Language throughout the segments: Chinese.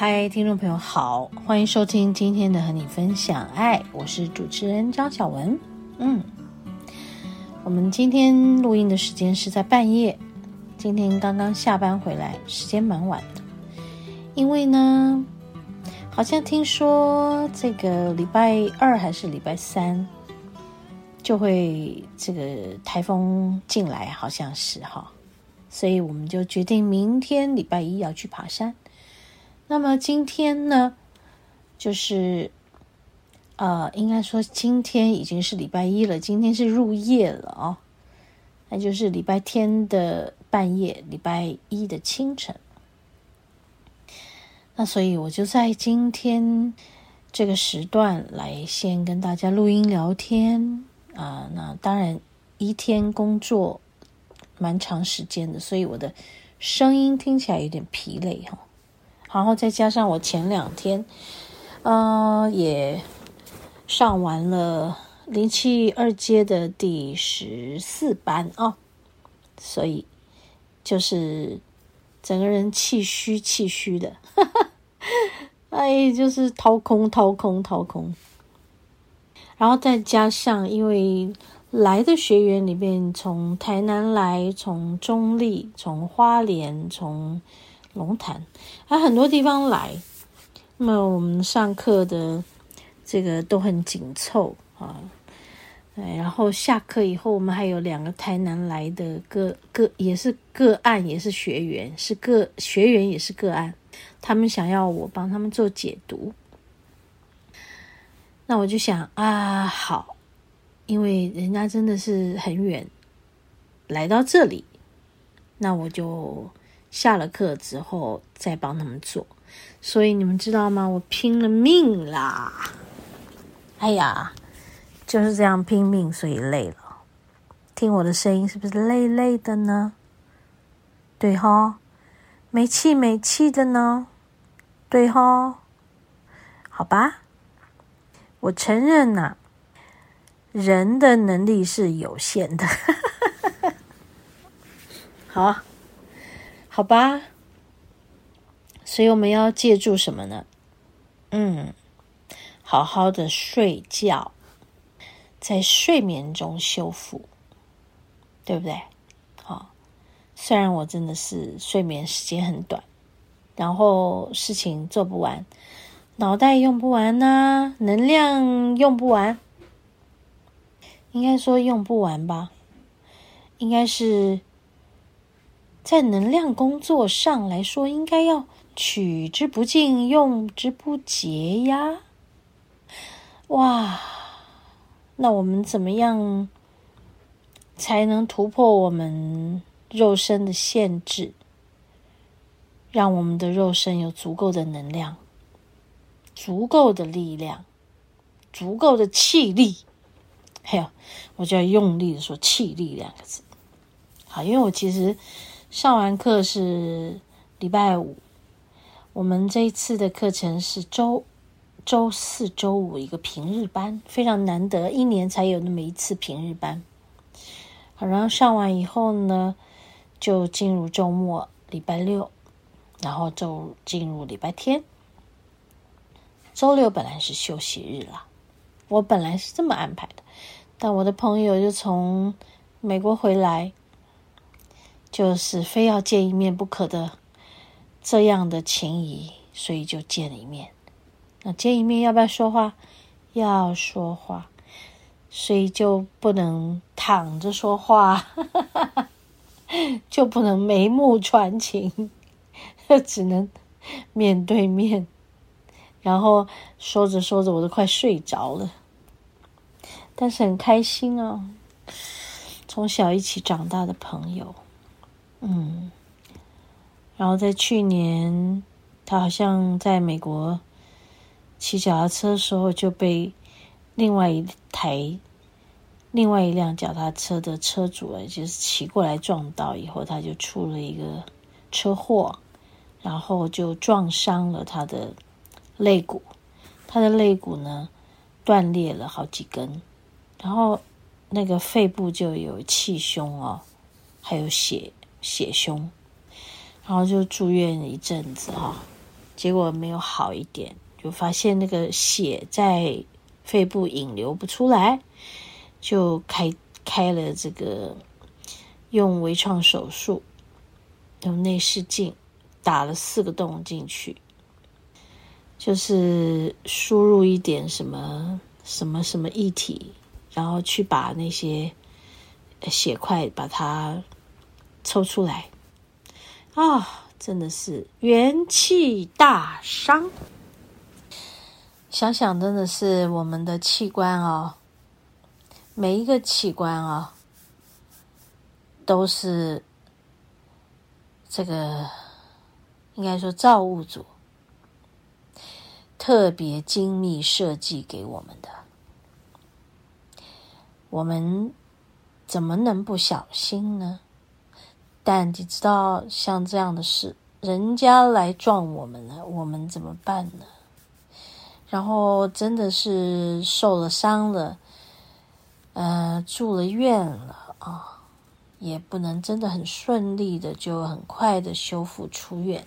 嗨，听众朋友好，欢迎收听今天的和你分享爱，我是主持人张小文。嗯，我们今天录音的时间是在半夜，今天刚刚下班回来，时间蛮晚的。因为呢，好像听说这个礼拜二还是礼拜三就会这个台风进来，好像是哈，所以我们就决定明天礼拜一要去爬山。那么今天呢，就是，呃，应该说今天已经是礼拜一了，今天是入夜了哦，那就是礼拜天的半夜，礼拜一的清晨。那所以我就在今天这个时段来先跟大家录音聊天啊，那当然一天工作蛮长时间的，所以我的声音听起来有点疲累哈。然后再加上我前两天，呃，也上完了灵气二阶的第十四班哦，所以就是整个人气虚气虚的，哎，就是掏空掏空掏空。然后再加上因为来的学员里面，从台南来，从中坜，从花莲，从。龙潭，还很多地方来，那么我们上课的这个都很紧凑啊。然后下课以后，我们还有两个台南来的个个，也是个案，也是学员，是个学员也是个案，他们想要我帮他们做解读。那我就想啊，好，因为人家真的是很远来到这里，那我就。下了课之后再帮他们做，所以你们知道吗？我拼了命啦！哎呀，就是这样拼命，所以累了。听我的声音是不是累累的呢？对哈，没气没气的呢？对哈，好吧，我承认呐，人的能力是有限的。好。好吧，所以我们要借助什么呢？嗯，好好的睡觉，在睡眠中修复，对不对？好，虽然我真的是睡眠时间很短，然后事情做不完，脑袋用不完呐，能量用不完，应该说用不完吧，应该是。在能量工作上来说，应该要取之不尽，用之不竭呀！哇，那我们怎么样才能突破我们肉身的限制，让我们的肉身有足够的能量、足够的力量、足够的气力？还有，我就要用力的说“气力”两个字。好，因为我其实。上完课是礼拜五，我们这一次的课程是周周四、周五一个平日班，非常难得，一年才有那么一次平日班。好，然后上完以后呢，就进入周末，礼拜六，然后就进入礼拜天。周六本来是休息日啦，我本来是这么安排的，但我的朋友就从美国回来。就是非要见一面不可的这样的情谊，所以就见了一面。那见一面要不要说话？要说话，所以就不能躺着说话，就不能眉目传情，只能面对面。然后说着说着，我都快睡着了，但是很开心哦！从小一起长大的朋友。嗯，然后在去年，他好像在美国骑脚踏车的时候就被另外一台、另外一辆脚踏车的车主啊，就是骑过来撞到以后，他就出了一个车祸，然后就撞伤了他的肋骨，他的肋骨呢断裂了好几根，然后那个肺部就有气胸哦，还有血血胸，然后就住院一阵子哈、结果没有好一点。就发现那个血在肺部引流不出来，就开开了这个用微创手术，用内视镜打了四个洞进去，就是输入一点什么什么什么液体，然后去把那些血块把它抽出来啊，真的是元气大伤。想想真的是我们的器官哦，每一个器官、哦，都是这个应该说造物主特别精密设计给我们的，我们怎么能不小心呢？但你知道，像这样的事，人家来撞我们了，我们怎么办呢？然后真的是受了伤了，呃，住了院了啊，也不能真的很顺利的就很快的修复出院，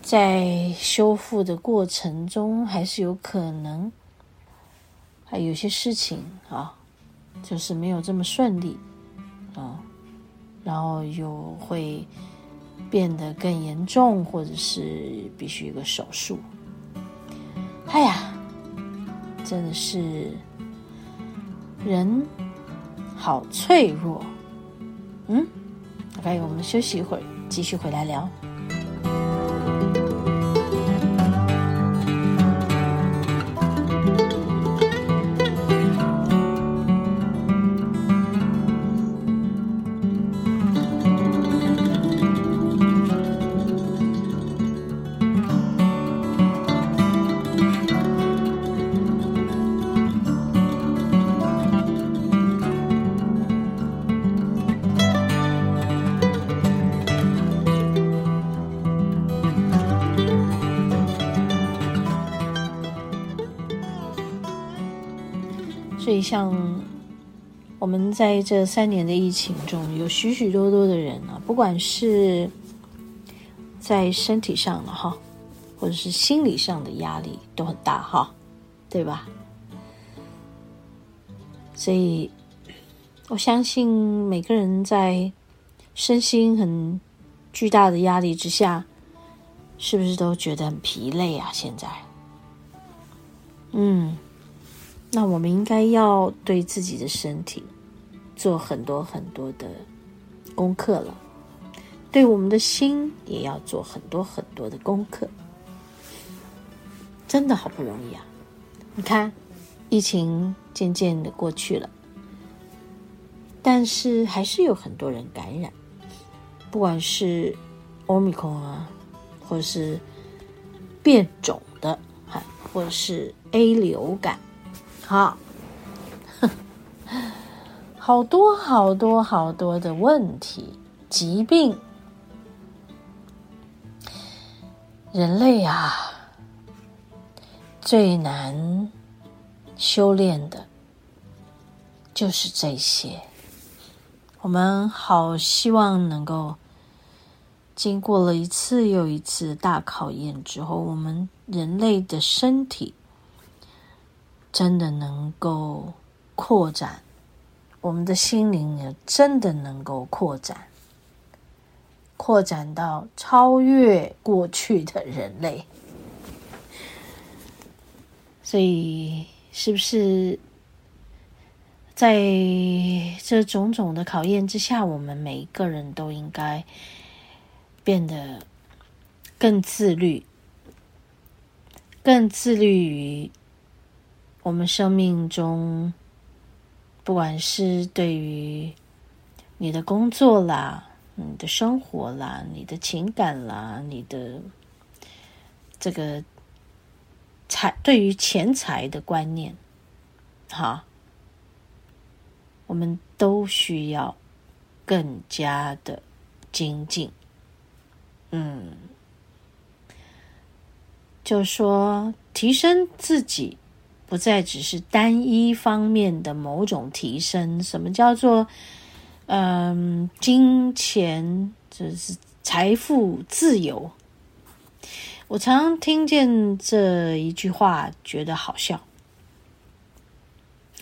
在修复的过程中，还是有可能还有些事情啊，就是没有这么顺利啊，然后又会变得更严重，或者是必须一个手术。哎呀，真的是人好脆弱。嗯，OK，我们休息一会儿，继续回来聊。所以，像我们在这三年的疫情中，有许许多多的人啊，不管是在身体上的哈，或者是心理上的压力都很大哈，对吧？所以，我相信每个人在身心很巨大的压力之下，是不是都觉得很疲累啊？现在，嗯。那我们应该要对自己的身体做很多很多的功课了，对我们的心也要做很多很多的功课。真的好不容易啊！你看，疫情渐渐的过去了，但是还是有很多人感染，不管是 Omicron 啊，或者是变种的，哈，或者是 A 流感。好，好多好多好多的问题、疾病，人类啊，最难修炼的，就是这些。我们好希望能够经过了一次又一次大考验之后，我们人类的身体。真的能够扩展，我们的心灵也真的能够扩展，扩展到超越过去的人类。所以，是不是在这种种的考验之下，我们每一个人都应该变得更自律，更自律于。我们生命中，不管是对于你的工作啦、你的生活啦、你的情感啦、你的这个财，对于钱财的观念，哈，我们都需要更加的精进。嗯，就说提升自己，不再只是单一方面的某种提升。什么叫做嗯，金钱就是财富自由？我常听见这一句话，觉得好笑。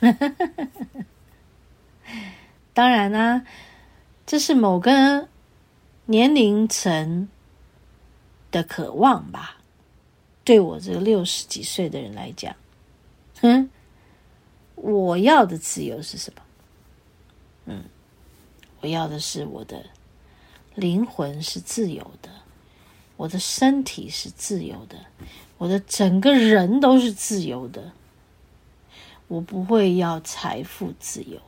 当然啦、这是某个年龄层的渴望吧。对我这个六十几岁的人来讲，嗯，我要的自由是什么？嗯，我要的是我的灵魂是自由的。我的身体是自由的，我的整个人都是自由的。我不会要财富自由，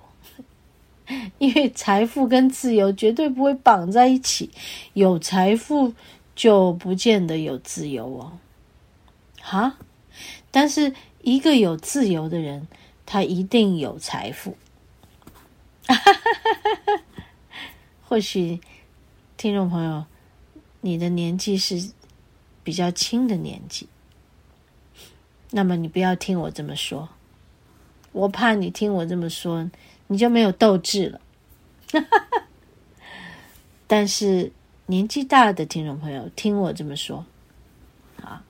因为财富跟自由绝对不会绑在一起。有财富就不见得有自由哦，哈？但是一个有自由的人，他一定有财富。或许听众朋友。你的年纪是比较轻的年纪，那么你不要听我这么说，我怕你听我这么说，你就没有斗志了。但是年纪大的听众朋友，听我这么说，啊，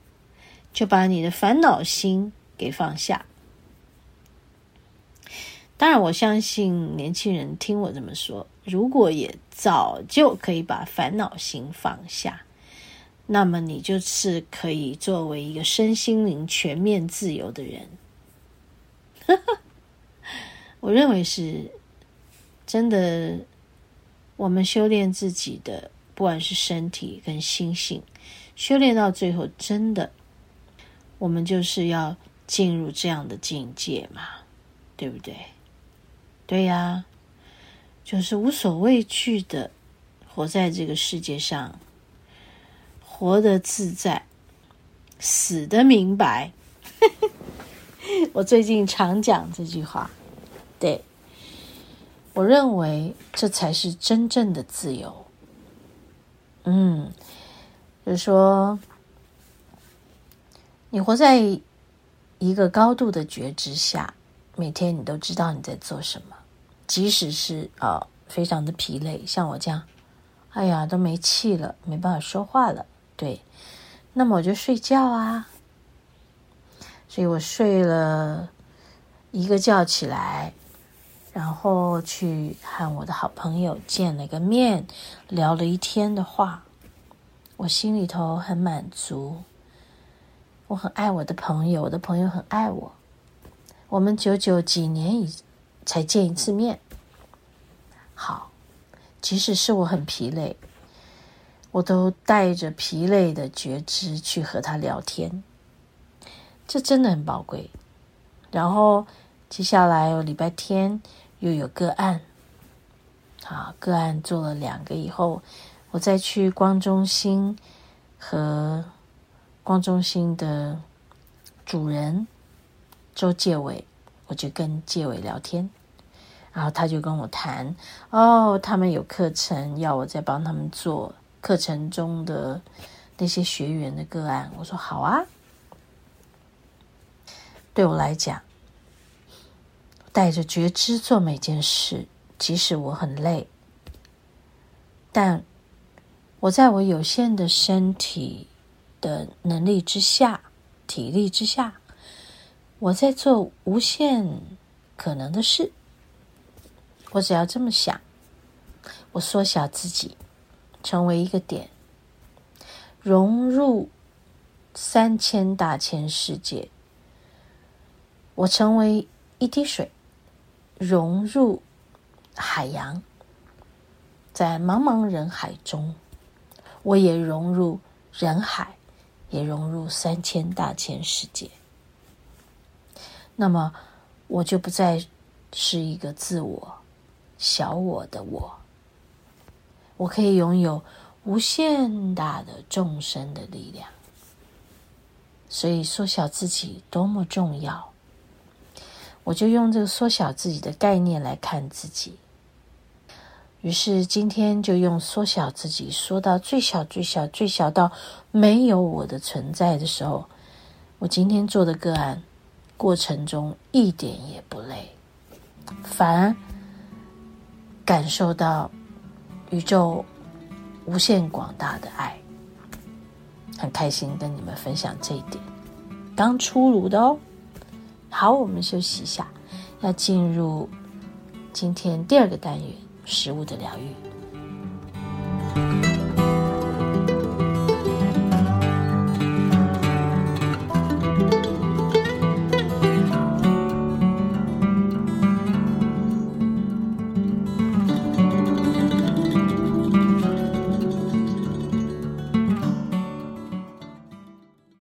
就把你的烦恼心给放下。当然，我相信年轻人听我这么说，如果也早就可以把烦恼心放下，那么你就是可以作为一个身心灵全面自由的人。我认为是真的，我们修炼自己的，不管是身体跟心性，修炼到最后，真的，我们就是要进入这样的境界嘛，对不对？对呀，就是无所畏惧的活在这个世界上，活得自在，死得明白。我最近常讲这句话，对，我认为这才是真正的自由。嗯，就是说，你活在一个高度的觉知下。每天你都知道你在做什么，即使是啊、非常的疲累，像我这样，哎呀都没气了，没办法说话了，对，那么我就睡觉啊，所以我睡了一个觉起来，然后去和我的好朋友见了个面，聊了一天的话，我心里头很满足，我很爱我的朋友，我的朋友很爱我。我们久久几年以才见一次面，好，即使是我很疲累，我都带着疲累的觉知去和他聊天，这真的很宝贵。然后接下来我礼拜天又有个案，好，个案做了两个以后，我再去光中心和光中心的主人。周介伟，我就跟介伟聊天，然后他就跟我谈，哦，他们有课程要我再帮他们做课程中的那些学员的个案。我说好啊，对我来讲，带着觉知做每件事，即使我很累，但我在我有限的身体的能力之下，体力之下。我在做无限可能的事，我只要这么想，我缩小自己，成为一个点，融入三千大千世界。我成为一滴水，融入海洋，在茫茫人海中，我也融入人海，也融入三千大千世界。那么，我就不再是一个自我、小我的我。我可以拥有无限大的众生的力量。所以，缩小自己多么重要！我就用这个缩小自己的概念来看自己。于是今天就用缩小自己，缩到最小、最小、最小到没有我的存在的时候，我今天做的个案过程中一点也不累，反而感受到宇宙无限广大的爱，很开心跟你们分享这一点。刚出炉的哦。好，我们休息一下，要进入今天第二个单元——食物的疗愈。